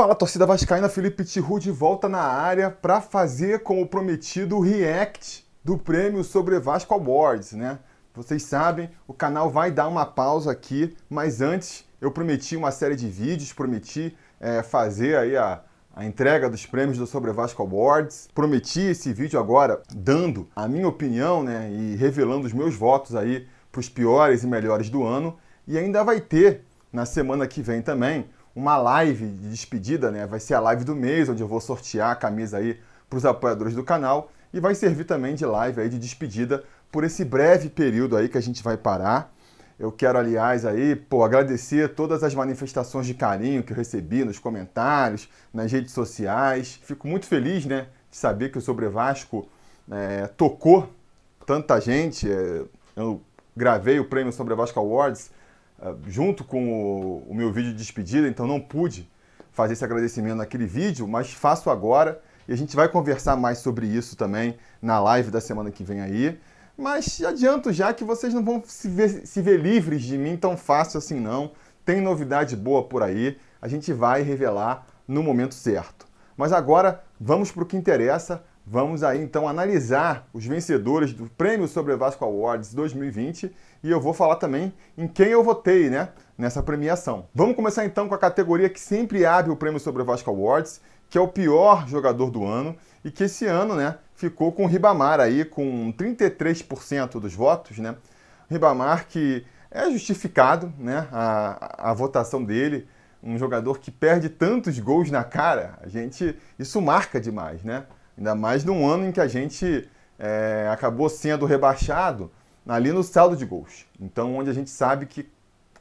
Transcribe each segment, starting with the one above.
Fala torcida vascaína, Felipe Tiru de volta na área para fazer como prometido o react do prêmio sobre Vasco Awards, né? Vocês sabem, o canal vai dar uma pausa aqui, mas antes eu prometi uma série de vídeos, prometi é, fazer aí a, a entrega dos prêmios do Sobre Vasco Awards. Prometi esse vídeo agora dando a minha opinião, né, e revelando os meus votos aí para os piores e melhores do ano. E ainda vai ter na semana que vem também uma live de despedida, né? Vai ser a live do mês, onde eu vou sortear a camisa aí para os apoiadores do canal e vai servir também de live aí de despedida por esse breve período aí que a gente vai parar. Eu quero, aliás, aí, pô, agradecer todas as manifestações de carinho que eu recebi nos comentários, nas redes sociais. Fico muito feliz, né, de saber que o Sobre Vasco é, tocou tanta gente. É, eu gravei o prêmio Sobre Vasco Awards junto com o, o meu vídeo de despedida, então não pude fazer esse agradecimento naquele vídeo, mas faço agora e a gente vai conversar mais sobre isso também na live da semana que vem aí. Mas adianto já que vocês não vão se ver, se ver livres de mim tão fácil assim, não. Tem novidade boa por aí, a gente vai revelar no momento certo. Mas agora vamos para o que interessa. Vamos aí então analisar os vencedores do Prêmio Sobre Vasco Awards 2020 e eu vou falar também em quem eu votei, né, nessa premiação. Vamos começar então com a categoria que sempre abre o Prêmio Sobre Vasco Awards, que é o pior jogador do ano e que esse ano, né, ficou com o Ribamar aí com 33% dos votos, né? Ribamar que é justificado, né, a, a votação dele, um jogador que perde tantos gols na cara, a gente isso marca demais, né? Ainda mais num ano em que a gente é, acabou sendo rebaixado ali no saldo de gols. Então, onde a gente sabe que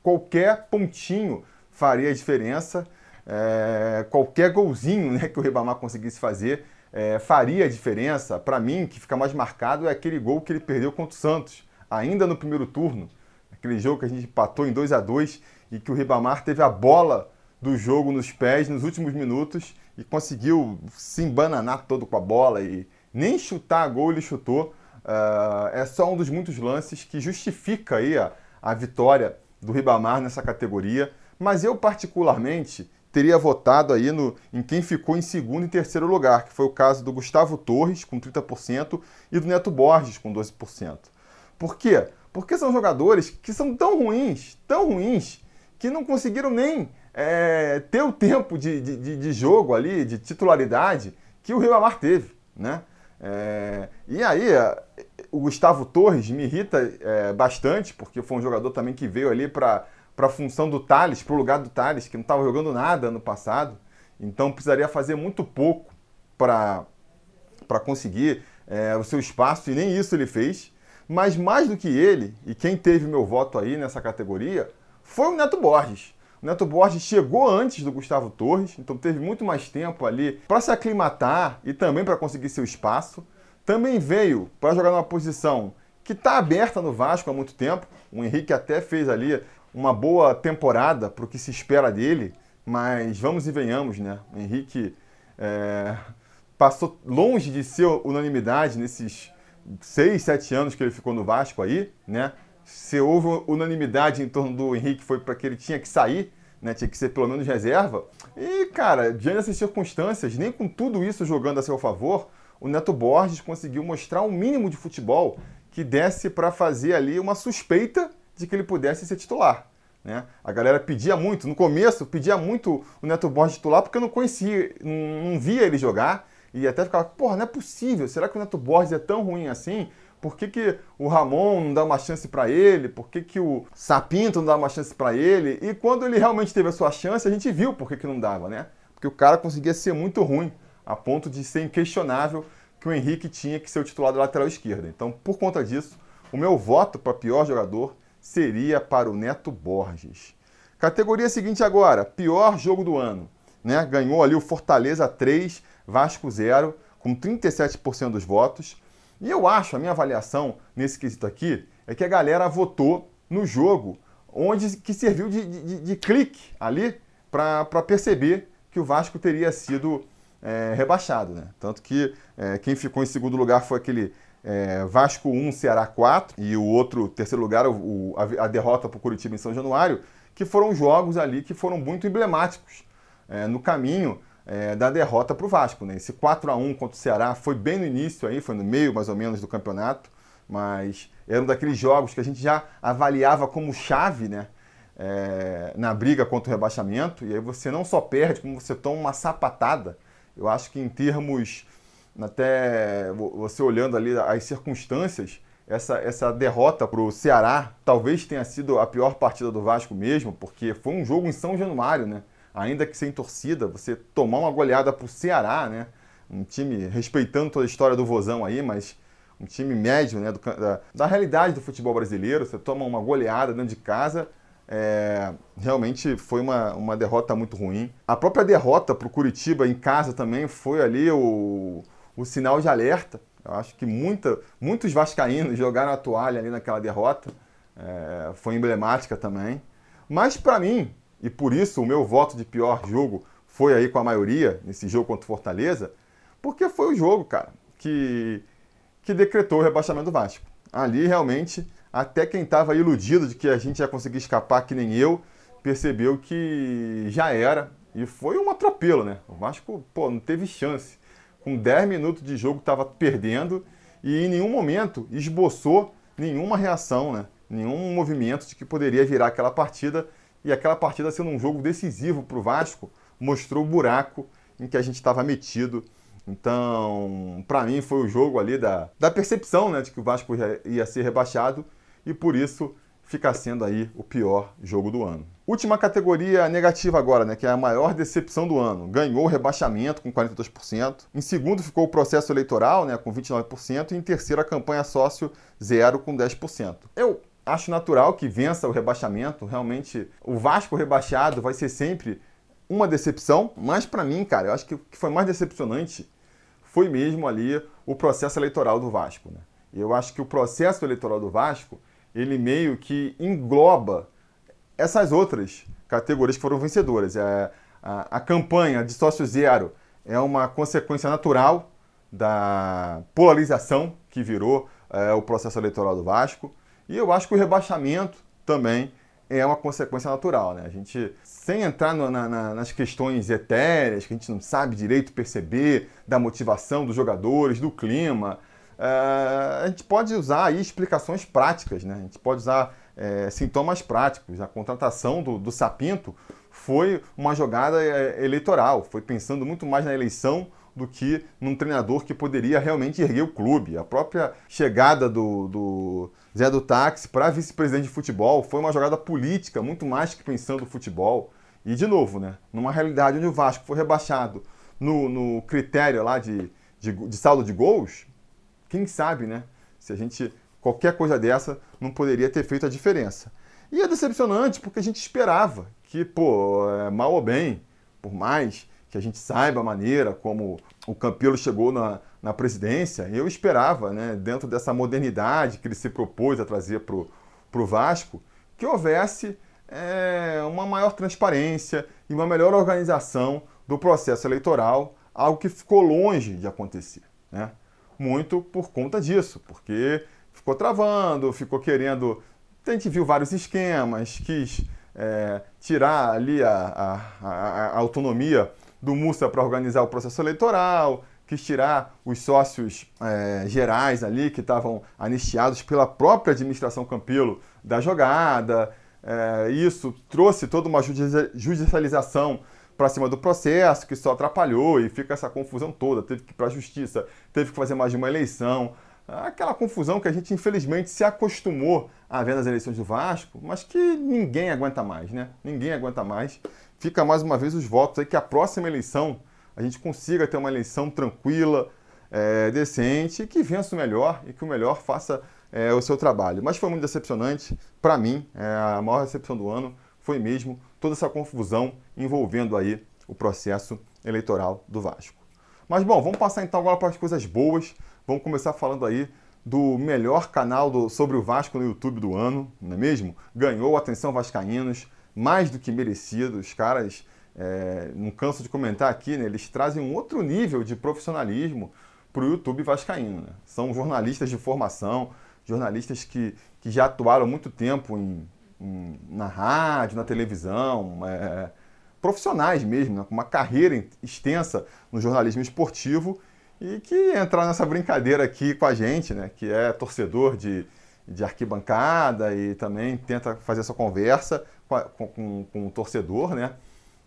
qualquer pontinho faria diferença, é, qualquer golzinho né, que o Ribamar conseguisse fazer é, faria diferença. Para mim, que fica mais marcado é aquele gol que ele perdeu contra o Santos, ainda no primeiro turno. Aquele jogo que a gente empatou em 2 a 2 e que o Ribamar teve a bola do jogo nos pés nos últimos minutos e conseguiu se embananar todo com a bola e nem chutar gol ele chutou. Uh, é só um dos muitos lances que justifica aí a, a vitória do Ribamar nessa categoria. Mas eu, particularmente, teria votado aí no, em quem ficou em segundo e terceiro lugar, que foi o caso do Gustavo Torres, com 30%, e do Neto Borges, com 12%. Por quê? Porque são jogadores que são tão ruins, tão ruins, que não conseguiram nem é, ter o tempo de, de, de, jogo ali, de titularidade, que o Ribamar teve, né? É, e aí, o Gustavo Torres me irrita é, bastante, porque foi um jogador também que veio ali para a função do Thales, para o lugar do Thales, que não estava jogando nada no passado. Então precisaria fazer muito pouco para conseguir é, o seu espaço, e nem isso ele fez. Mas mais do que ele, e quem teve meu voto aí nessa categoria, foi o Neto Borges. O Neto Borges chegou antes do Gustavo Torres, então teve muito mais tempo ali para se aclimatar e também para conseguir seu espaço. Também veio para jogar numa posição que está aberta no Vasco há muito tempo. O Henrique até fez ali uma boa temporada para o que se espera dele, mas vamos e venhamos, né? O Henrique é, passou longe de ser unanimidade nesses seis, sete anos que ele ficou no Vasco aí, né? Se houve unanimidade em torno do Henrique foi para que ele tinha que sair, né? Tinha que ser pelo menos reserva. E, cara, diante dessas circunstâncias, nem com tudo isso jogando a seu favor, o Neto Borges conseguiu mostrar um mínimo de futebol que desse para fazer ali uma suspeita de que ele pudesse ser titular. Né? A galera pedia muito, no começo, pedia muito o Neto Borges titular porque eu não conhecia, não, não via ele jogar e até ficava, porra, não é possível, será que o Neto Borges é tão ruim assim? Por que, que o Ramon não dá uma chance para ele? Por que, que o Sapinto não dá uma chance para ele? E quando ele realmente teve a sua chance, a gente viu por que, que não dava, né? Porque o cara conseguia ser muito ruim, a ponto de ser inquestionável que o Henrique tinha que ser o titular da lateral esquerda. Então, por conta disso, o meu voto para pior jogador seria para o Neto Borges. Categoria seguinte agora, pior jogo do ano. Né? Ganhou ali o Fortaleza 3, Vasco 0, com 37% dos votos. E eu acho, a minha avaliação nesse quesito aqui, é que a galera votou no jogo onde que serviu de, de, de clique ali para perceber que o Vasco teria sido é, rebaixado. Né? Tanto que é, quem ficou em segundo lugar foi aquele é, Vasco 1, Ceará 4, e o outro, terceiro lugar, o, a, a, derrota para o Curitiba em São Januário, que foram jogos ali que foram muito emblemáticos é, no caminho é, da derrota para o Vasco. Né? Esse 4 a 1 contra o Ceará foi bem no início, aí, foi no meio mais ou menos do campeonato, mas era um daqueles jogos que a gente já avaliava como chave né? É, na briga contra o rebaixamento, e aí você não só perde, como você toma uma sapatada. Eu acho que em termos, até você olhando ali as circunstâncias, essa, essa derrota para o Ceará talvez tenha sido a pior partida do Vasco mesmo, porque foi um jogo em São Januário, né? Ainda que sem torcida, você tomar uma goleada para o Ceará, né? Um time respeitando toda a história do Vozão aí, mas um time médio, né? Do, da, da, realidade do futebol brasileiro, você toma uma goleada dentro de casa. É, realmente foi uma, uma derrota muito ruim. A própria derrota para o Curitiba em casa também foi ali o, o sinal de alerta eu acho que muita, muitos vascaínos jogaram a toalha ali naquela derrota. É, foi emblemática também. Mas para mim, e por isso o meu voto de pior jogo foi aí com a maioria, nesse jogo contra o Fortaleza, porque foi o jogo, cara, que, que decretou o rebaixamento do Vasco. Ali realmente, até quem estava iludido de que a gente ia conseguir escapar, que nem eu, percebeu que já era. E foi um atropelo, né? O Vasco, pô, não teve chance com 10 minutos de jogo estava perdendo e em nenhum momento esboçou nenhuma reação, né? nenhum movimento de que poderia virar aquela partida. E aquela partida sendo um jogo decisivo para o Vasco, mostrou o buraco em que a gente estava metido. Então, para mim, foi o jogo ali da, da percepção né, de que o Vasco ia ser rebaixado e por isso fica sendo aí o pior jogo do ano. Última categoria negativa agora, né, que é a maior decepção do ano. Ganhou o rebaixamento com 42%. Em segundo ficou o processo eleitoral, né, com 29%. E em terceiro a campanha sócio zero com 10%. Eu acho natural que vença o rebaixamento. Realmente, o Vasco rebaixado vai ser sempre uma decepção. Mas para mim, cara, eu acho que o que foi mais decepcionante foi mesmo ali o processo eleitoral do Vasco. Né? Eu acho que o processo eleitoral do Vasco ele meio que engloba essas outras categorias que foram vencedoras. É, a, a campanha de sócio zero é uma consequência natural da polarização que virou é, o processo eleitoral do Vasco. E eu acho que o rebaixamento também é uma consequência natural. Né? A gente, sem entrar no, na, nas questões etéreas, que a gente não sabe direito perceber, da motivação dos jogadores, do clima, é, a gente pode usar aí explicações práticas, né? A gente pode usar é, sintomas práticos. A contratação do, do Sapinto foi uma jogada é, eleitoral, foi pensando muito mais na eleição do que num treinador que poderia realmente erguer o clube. A própria chegada do, do Zé do Táxi para vice-presidente de futebol foi uma jogada política, muito mais que pensando no futebol. E, de novo, né, numa realidade onde o Vasco foi rebaixado no, no critério lá de, de, de saldo de gols, quem sabe, né? Se a gente, qualquer coisa dessa, não poderia ter feito a diferença. E é decepcionante porque a gente esperava que, pô, é, mal ou bem, por mais que a gente saiba a maneira como o Campelo chegou na, na presidência, eu esperava, né, dentro dessa modernidade que ele se propôs a trazer para o Vasco, que houvesse é, uma maior transparência e uma melhor organização do processo eleitoral, algo que ficou longe de acontecer. Né? muito por conta disso, porque ficou travando, ficou querendo. A gente viu vários esquemas, quis é, tirar ali a, a, a, a autonomia do Mussa para organizar o processo eleitoral, quis tirar os sócios é, gerais ali que estavam anistiados pela própria administração Campelo da jogada. É, isso trouxe toda uma judicialização para cima do processo, que só atrapalhou e fica essa confusão toda. Teve que ir para a justiça, teve que fazer mais de uma eleição. Aquela confusão que a gente infelizmente se acostumou a ver nas eleições do Vasco, mas que ninguém aguenta mais, né? Ninguém aguenta mais. Fica mais uma vez os votos aí que a próxima eleição a gente consiga ter uma eleição tranquila, é, decente, que vença o melhor e que o melhor faça é, o seu trabalho. Mas foi muito decepcionante. Para mim, é a maior decepção do ano foi mesmo toda essa confusão envolvendo aí o processo eleitoral do Vasco. Mas bom, vamos passar então agora para as coisas boas. Vamos começar falando aí do melhor canal do, sobre o Vasco no YouTube do ano, não é mesmo? Ganhou Atenção Vascaínos, mais do que merecido. Os caras, é, não canso de comentar aqui, né, eles trazem um outro nível de profissionalismo para o YouTube Vascaíno. Né? São jornalistas de formação, jornalistas que, que já atuaram muito tempo em na rádio, na televisão, é, profissionais mesmo, né? com uma carreira extensa no jornalismo esportivo e que entrar nessa brincadeira aqui com a gente, né? que é torcedor de, de arquibancada e também tenta fazer essa conversa com, com, com o torcedor, né?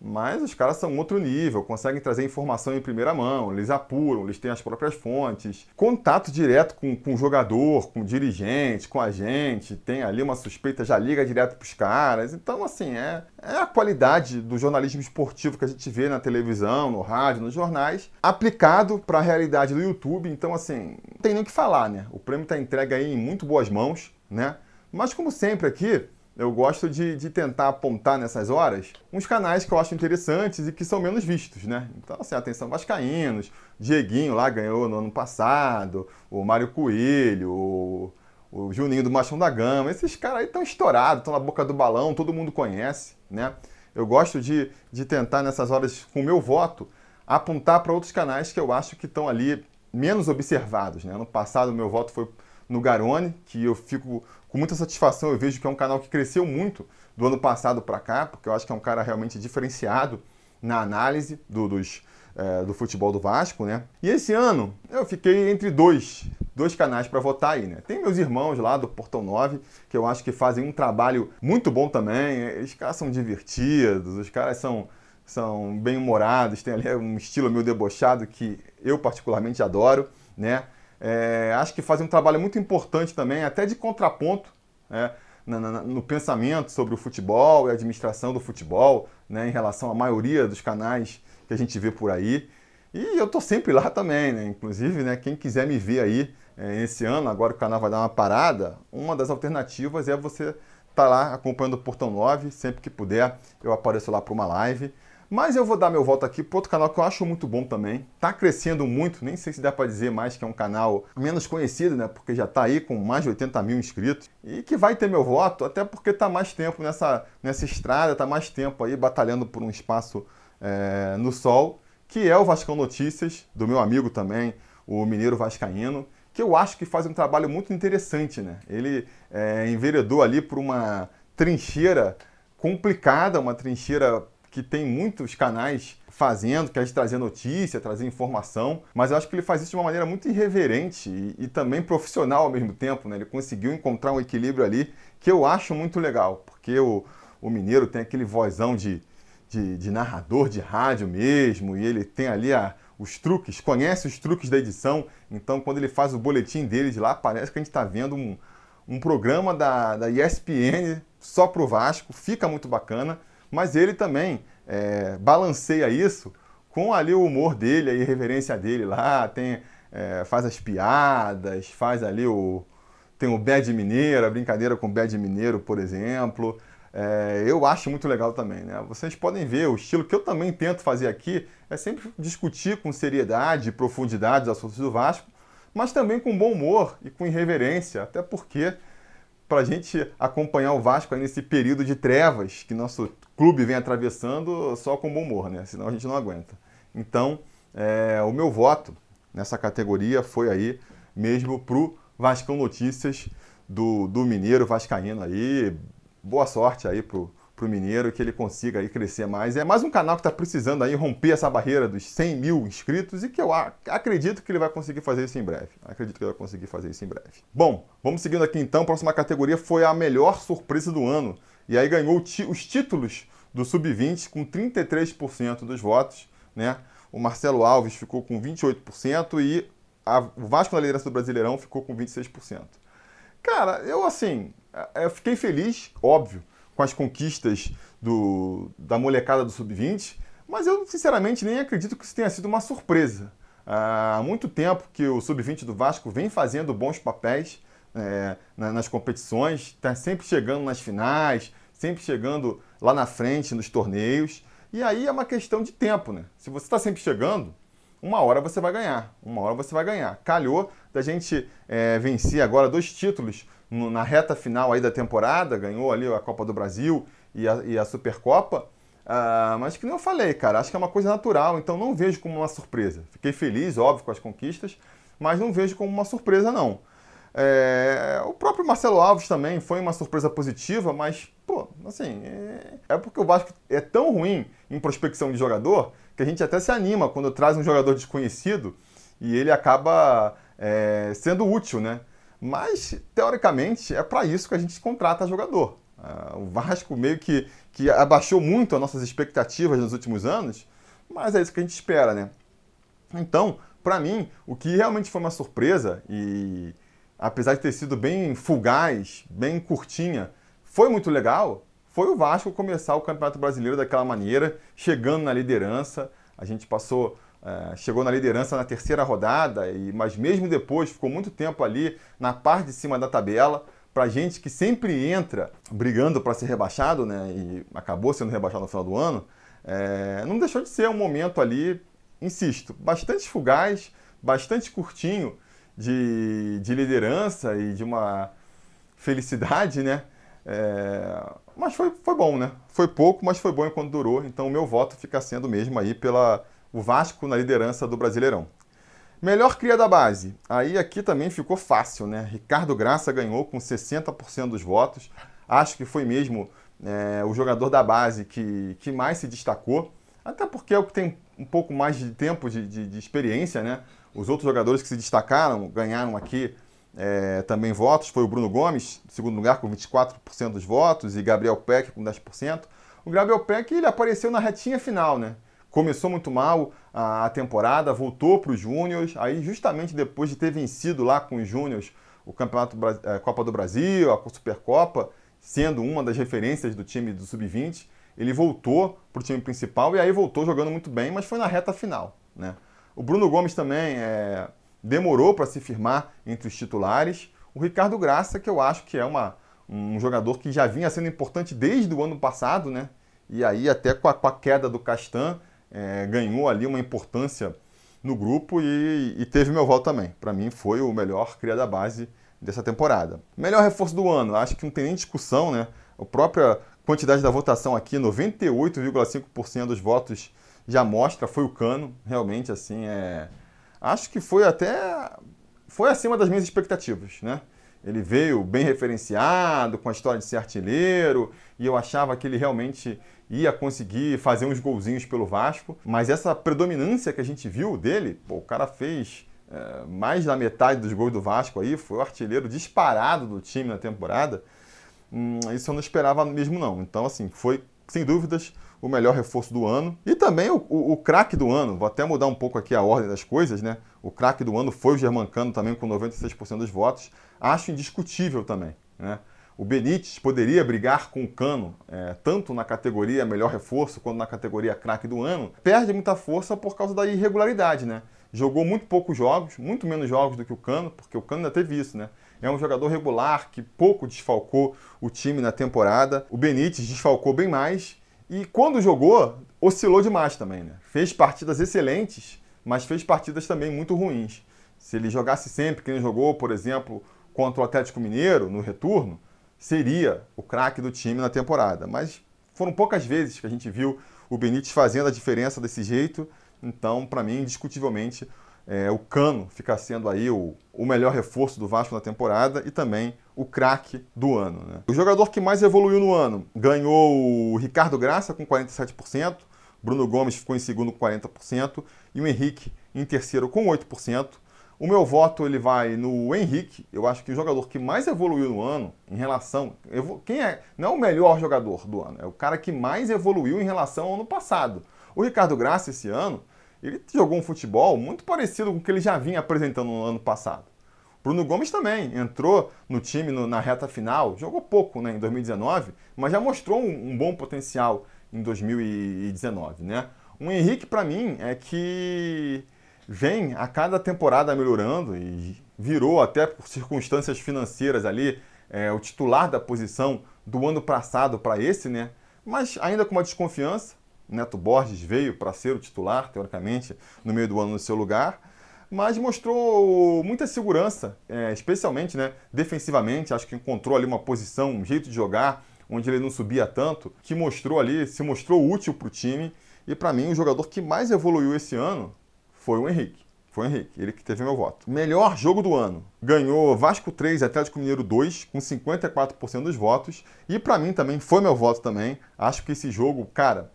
Mas os caras são outro nível, conseguem trazer informação em primeira mão, eles apuram, eles têm as próprias fontes. Contato direto com, com o jogador, com o dirigente, com a gente, tem ali uma suspeita, já liga direto para os caras. Então, assim, é, é a qualidade do jornalismo esportivo que a gente vê na televisão, no rádio, nos jornais, aplicado para a realidade do YouTube. Então, assim, não tem nem o que falar, né? O prêmio está entregue aí em muito boas mãos, né? Mas, como sempre aqui, eu gosto de, de, tentar apontar nessas horas uns canais que eu acho interessantes e que são menos vistos, né? Então, assim, atenção Vascaínos, Dieguinho lá ganhou no ano passado, o Mário Coelho, o, o Juninho do Machão da Gama, esses caras aí estão estourados, estão na boca do balão, todo mundo conhece, né? Eu gosto de, de tentar nessas horas, com o meu voto, apontar para outros canais que eu acho que estão ali menos observados, né? No passado, o meu voto foi no Garone, que eu fico com muita satisfação. Eu vejo que é um canal que cresceu muito do ano passado para cá, porque eu acho que é um cara realmente diferenciado na análise do, dos, é, do futebol do Vasco, né? E esse ano eu fiquei entre dois, dois canais para votar aí, né? Tem meus irmãos lá do Portão 9, que eu acho que fazem um trabalho muito bom também. Os caras são divertidos, os caras são, são bem-humorados, tem ali um estilo meio debochado que eu particularmente adoro, né? É, acho que fazem um trabalho muito importante também, até de contraponto, né, no, no, no, pensamento sobre o futebol e a administração do futebol, né, em relação à maioria dos canais que a gente vê por aí. E eu tô sempre lá também, né? Inclusive, né, quem quiser me ver aí é, esse ano, agora o canal vai dar uma parada, uma das alternativas é você estar tá lá acompanhando o Portão 9, sempre que puder, eu apareço lá para uma live. Mas eu vou dar meu voto aqui para outro canal que eu acho muito bom também. Tá crescendo muito, nem sei se dá para dizer mais que é um canal menos conhecido, né? Porque já tá aí com mais de 80 mil inscritos. E que vai ter meu voto, até porque tá mais tempo nessa, nessa estrada, tá mais tempo aí batalhando por um espaço é, no sol, que é o Vascão Notícias, do meu amigo também, o Mineiro Vascaíno, que eu acho que faz um trabalho muito interessante, né? Ele é, enveredou ali por uma trincheira complicada, uma trincheira que tem muitos canais fazendo, quer trazer notícia, trazer informação, mas eu acho que ele faz isso de uma maneira muito irreverente e, e, também profissional ao mesmo tempo, né? Ele conseguiu encontrar um equilíbrio ali que eu acho muito legal, porque o, o Mineiro tem aquele vozão de, de, de narrador de rádio mesmo, e ele tem ali a, os truques, conhece os truques da edição, então quando ele faz o boletim dele de lá, parece que a gente está vendo um, um programa da, da ESPN só para o Vasco, fica muito bacana mas ele também é, balanceia isso com ali o humor dele, a irreverência dele lá, tem, é, faz as piadas, faz ali o. Tem o Bad Mineiro, a brincadeira com o Bad Mineiro, por exemplo. É, eu acho muito legal também, né? Vocês podem ver o estilo que eu também tento fazer aqui é sempre discutir com seriedade e profundidade os assuntos do Vasco, mas também com bom humor e com irreverência, até porque para a gente acompanhar o Vasco nesse período de trevas que nosso clube vem atravessando só com bom humor, né? Senão a gente não aguenta. Então, é, o meu voto nessa categoria foi aí mesmo pro Vascão Notícias do, do Mineiro Vascaíno aí. Boa sorte aí pro, pro Mineiro, que ele consiga aí crescer mais. É mais um canal que está precisando aí romper essa barreira dos 100 mil inscritos e que eu acredito que ele vai conseguir fazer isso em breve. Acredito que ele vai conseguir fazer isso em breve. Bom, vamos seguindo aqui então. A próxima categoria foi a melhor surpresa do ano. E aí ganhou os títulos do Sub-20 com 33% dos votos, né? O Marcelo Alves ficou com 28% e a, o Vasco na liderança do Brasileirão ficou com 26%. Cara, eu assim, eu fiquei feliz, óbvio, com as conquistas do, da molecada do Sub-20, mas eu sinceramente nem acredito que isso tenha sido uma surpresa. Há muito tempo que o Sub-20 do Vasco vem fazendo bons papéis é, nas competições, está sempre chegando nas finais, sempre chegando lá na frente nos torneios. E aí é uma questão de tempo, né? Se você está sempre chegando, uma hora você vai ganhar. Uma hora você vai ganhar. Calhou da gente é, vencer agora dois títulos na reta final aí da temporada, ganhou ali a Copa do Brasil e a, e a Supercopa. Uh, mas que nem eu falei, cara, acho que é uma coisa natural, então não vejo como uma surpresa. Fiquei feliz, óbvio, com as conquistas, mas não vejo como uma surpresa, não. É, o próprio Marcelo Alves também foi uma surpresa positiva, mas, pô, assim, é, é porque o Vasco é tão ruim em prospecção de jogador que a gente até se anima quando traz um jogador desconhecido e ele acaba é, sendo útil, né? Mas, teoricamente, é para isso que a gente contrata jogador. Uh, o Vasco meio que, que abaixou muito as nossas expectativas nos últimos anos, mas é isso que a gente espera, né? Então, para mim, o que realmente foi uma surpresa, e apesar de ter sido bem fugaz, bem curtinha, foi muito legal, foi o Vasco começar o Campeonato Brasileiro daquela maneira, chegando na liderança. A gente passou, é, chegou na liderança na terceira rodada, e, mas mesmo depois ficou muito tempo ali na parte de cima da tabela. Para gente que sempre entra brigando para ser rebaixado, né, e acabou sendo rebaixado no final do ano, é, não deixou de ser um momento ali, insisto, bastante fugaz, bastante curtinho de, de liderança e de uma felicidade, né? É, mas foi, foi bom, né? Foi pouco, mas foi bom enquanto durou. Então o meu voto fica sendo mesmo aí pela o Vasco na liderança do Brasileirão. Melhor cria da base. Aí aqui também ficou fácil, né? Ricardo Graça ganhou com 60% dos votos. Acho que foi mesmo é, o jogador da base que, que mais se destacou. Até porque é o que tem um pouco mais de tempo de, de, de experiência, né? Os outros jogadores que se destacaram, ganharam aqui é, também votos, foi o Bruno Gomes, em segundo lugar, com 24% dos votos, e Gabriel Peck com 10%. O Gabriel Peck ele apareceu na retinha final, né? Começou muito mal a, a temporada, voltou para os Júniors, aí justamente depois de ter vencido lá com os Júniors o Campeonato é, Copa do Brasil, a Supercopa, sendo uma das referências do time do Sub-20, ele voltou para o time principal e aí voltou jogando muito bem, mas foi na reta final, né? O Bruno Gomes também é, demorou para se firmar entre os titulares. O Ricardo Graça, que eu acho que é uma, um jogador que já vinha sendo importante desde o ano passado, né? E aí, até com a, com a queda do Castan, é, ganhou ali uma importância no grupo e, e teve meu voto também. Para mim, foi o melhor cria da base dessa temporada. Melhor reforço do ano, acho que não tem nem discussão, né? A própria quantidade da votação aqui, 98,5% dos votos já mostra, foi o Cano, realmente, assim, é acho que foi até foi acima das minhas expectativas, né? Ele veio bem referenciado, com a história de ser artilheiro, e eu achava que ele realmente ia conseguir fazer uns golzinhos pelo Vasco. Mas essa predominância que a gente viu dele, pô, o cara fez é, mais da metade dos gols do Vasco aí, foi o artilheiro disparado do time na temporada. Hum, isso eu não esperava mesmo não. Então, assim, foi sem dúvidas o melhor reforço do ano. E também o, o, o craque do ano, vou até mudar um pouco aqui a ordem das coisas, né? O craque do ano foi o Germancano também com 96% dos votos. Acho indiscutível também, né? O Benítez poderia brigar com o Cano, é, tanto na categoria melhor reforço quanto na categoria craque do ano. Perde muita força por causa da irregularidade, né? Jogou muito poucos jogos, muito menos jogos do que o Cano, porque o Cano ainda teve isso, né? É um jogador regular que pouco desfalcou o time na temporada. O Benítez desfalcou bem mais e quando jogou, oscilou demais também, né? Fez partidas excelentes, mas fez partidas também muito ruins. Se ele jogasse sempre, que ele jogou, por exemplo, contra o Atlético Mineiro no retorno, seria o craque do time na temporada. Mas foram poucas vezes que a gente viu o Benítez fazendo a diferença desse jeito. Então, para mim, indiscutivelmente, é, o Cano fica sendo aí o, o melhor reforço do Vasco na temporada e também o craque do ano. Né? O jogador que mais evoluiu no ano ganhou o Ricardo Graça com 47%, Bruno Gomes ficou em segundo com 40% e o Henrique em terceiro com 8%. O meu voto ele vai no Henrique. Eu acho que o jogador que mais evoluiu no ano em relação. Quem é? Não é o melhor jogador do ano, é o cara que mais evoluiu em relação ao ano passado. O Ricardo Graça, esse ano, ele jogou um futebol muito parecido com o que ele já vinha apresentando no ano passado. Bruno Gomes também entrou no time no, na reta final, jogou pouco né, em 2019, mas já mostrou um, um bom potencial em 2019. Né? O Henrique, para mim, é que vem a cada temporada melhorando e virou, até por circunstâncias financeiras ali, é, o titular da posição do ano passado para esse, né? mas ainda com uma desconfiança. Neto Borges veio para ser o titular, teoricamente, no meio do ano no seu lugar, mas mostrou muita segurança, é, especialmente né, defensivamente. Acho que encontrou ali uma posição, um jeito de jogar, onde ele não subia tanto, que mostrou ali, se mostrou útil para o time. E para mim, o jogador que mais evoluiu esse ano foi o Henrique. Foi o Henrique, ele que teve meu voto. Melhor jogo do ano. Ganhou Vasco 3, Atlético Mineiro 2, com 54% dos votos. E para mim também foi meu voto também. Acho que esse jogo, cara,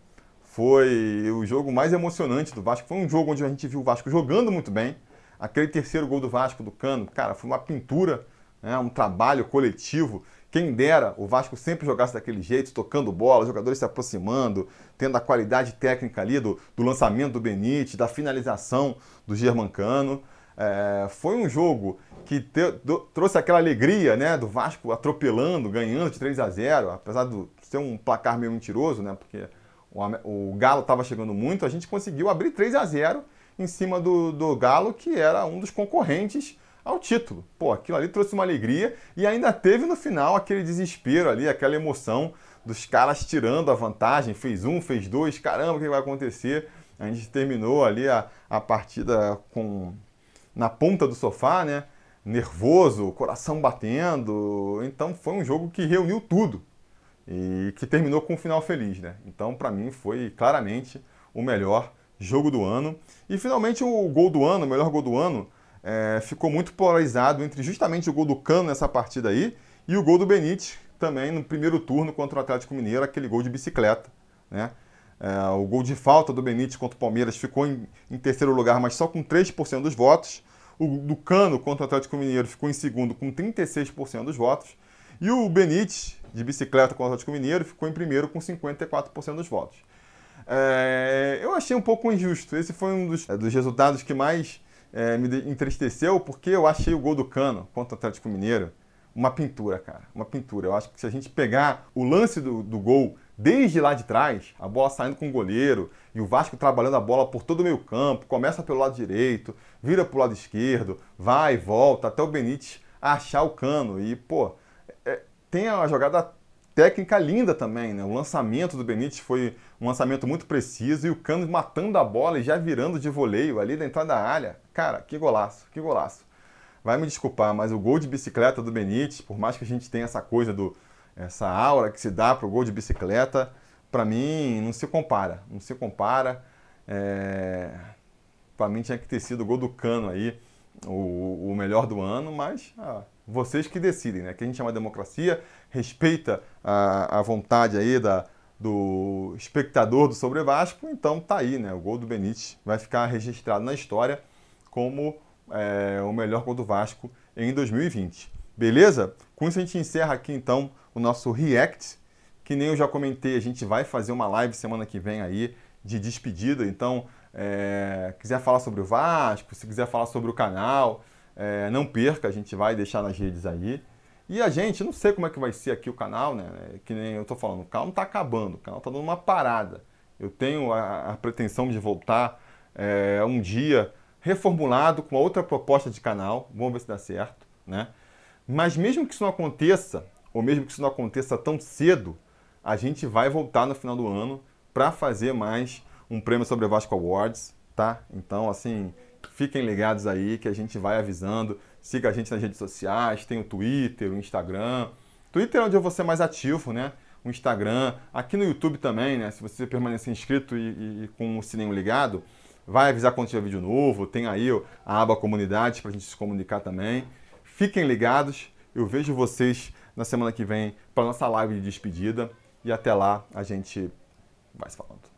foi o jogo mais emocionante do Vasco. Foi um jogo onde a gente viu o Vasco jogando muito bem. Aquele terceiro gol do Vasco do Cano, cara, foi uma pintura, né? um trabalho coletivo. Quem dera o Vasco sempre jogasse daquele jeito, tocando bola, jogadores se aproximando, tendo a qualidade técnica ali do, do lançamento do Benítez, da finalização do Germancano. É, foi um jogo que te, do, trouxe aquela alegria né, do Vasco atropelando, ganhando de 3 a 0 apesar de ser um placar meio mentiroso, né, porque o, Galo estava chegando muito, a gente conseguiu abrir 3 a 0 em cima do, do Galo, que era um dos concorrentes ao título. Pô, aquilo ali trouxe uma alegria e ainda teve no final aquele desespero ali, aquela emoção dos caras tirando a vantagem. Fez um, fez dois, caramba, o que vai acontecer? A gente terminou ali a, a partida com na ponta do sofá, né? Nervoso, coração batendo. Então foi um jogo que reuniu tudo e que terminou com um final feliz, né? Então, para mim, foi claramente o melhor jogo do ano. E finalmente o gol do ano, o melhor gol do ano, é, ficou muito polarizado entre justamente o gol do Cano nessa partida aí e o gol do Benítez também no primeiro turno contra o Atlético Mineiro, aquele gol de bicicleta. Né? É, o gol de falta do Benítez contra o Palmeiras ficou em, em terceiro lugar, mas só com 3% dos votos. O do Cano contra o Atlético Mineiro ficou em segundo com 36% dos votos. E o Benítez, de bicicleta contra o Atlético Mineiro, ficou em primeiro com 54% dos votos. É, eu achei um pouco injusto. Esse foi um dos, é, dos resultados que mais é, me entristeceu porque eu achei o gol do Cano contra o Atlético Mineiro uma pintura, cara. Uma pintura. Eu acho que se a gente pegar o lance do, do gol desde lá de trás, a bola saindo com o goleiro e o Vasco trabalhando a bola por todo o meio campo, começa pelo lado direito, vira para o lado esquerdo, vai e volta até o Benítez achar o cano. E, pô, tem a jogada técnica linda também, né? O lançamento do Benítez foi um lançamento muito preciso e o Cano matando a bola e já virando de voleio ali da entrada da área. Cara, que golaço, que golaço. Vai me desculpar, mas o gol de bicicleta do Benítez, por mais que a gente tenha essa coisa do essa aura que se dá pro gol de bicicleta, para mim não se compara, não se compara. É... Para mim tinha que ter sido o gol do Cano aí, o, o melhor do ano, mas ah, vocês que decidem, né? Que a gente uma democracia, respeita a, a vontade aí da, do espectador do Sobre Vasco, então tá aí, né? O gol do Benítez vai ficar registrado na história como é, o melhor gol do Vasco em 2020. Beleza? Com isso a gente encerra aqui então o nosso React, que nem eu já comentei, a gente vai fazer uma live semana que vem aí de despedida, então é, quiser falar sobre o Vasco, se quiser falar sobre o canal, é, não perca, a gente vai deixar nas redes aí. E a gente, não sei como é que vai ser aqui o canal, né? Que nem eu tô falando, o canal não tá acabando, o canal tá dando uma parada. Eu tenho a, a pretensão de voltar é, um dia reformulado com outra proposta de canal. Vamos ver se dá certo, né? Mas mesmo que isso não aconteça, ou mesmo que isso não aconteça tão cedo, a gente vai voltar no final do ano para fazer mais um prêmio sobre a Vasco Awards, tá? Então, assim, Fiquem ligados aí que a gente vai avisando. Siga a gente nas redes sociais, tem o Twitter, o Instagram. Twitter é onde eu vou ser mais ativo, né? O Instagram, aqui no YouTube também, né? Se você permanecer inscrito e, e com o sininho ligado, vai avisar quando tiver vídeo novo. Tem aí a aba comunidade para a gente se comunicar também. Fiquem ligados. Eu vejo vocês na semana que vem para nossa live de despedida. E até lá a gente vai se falando.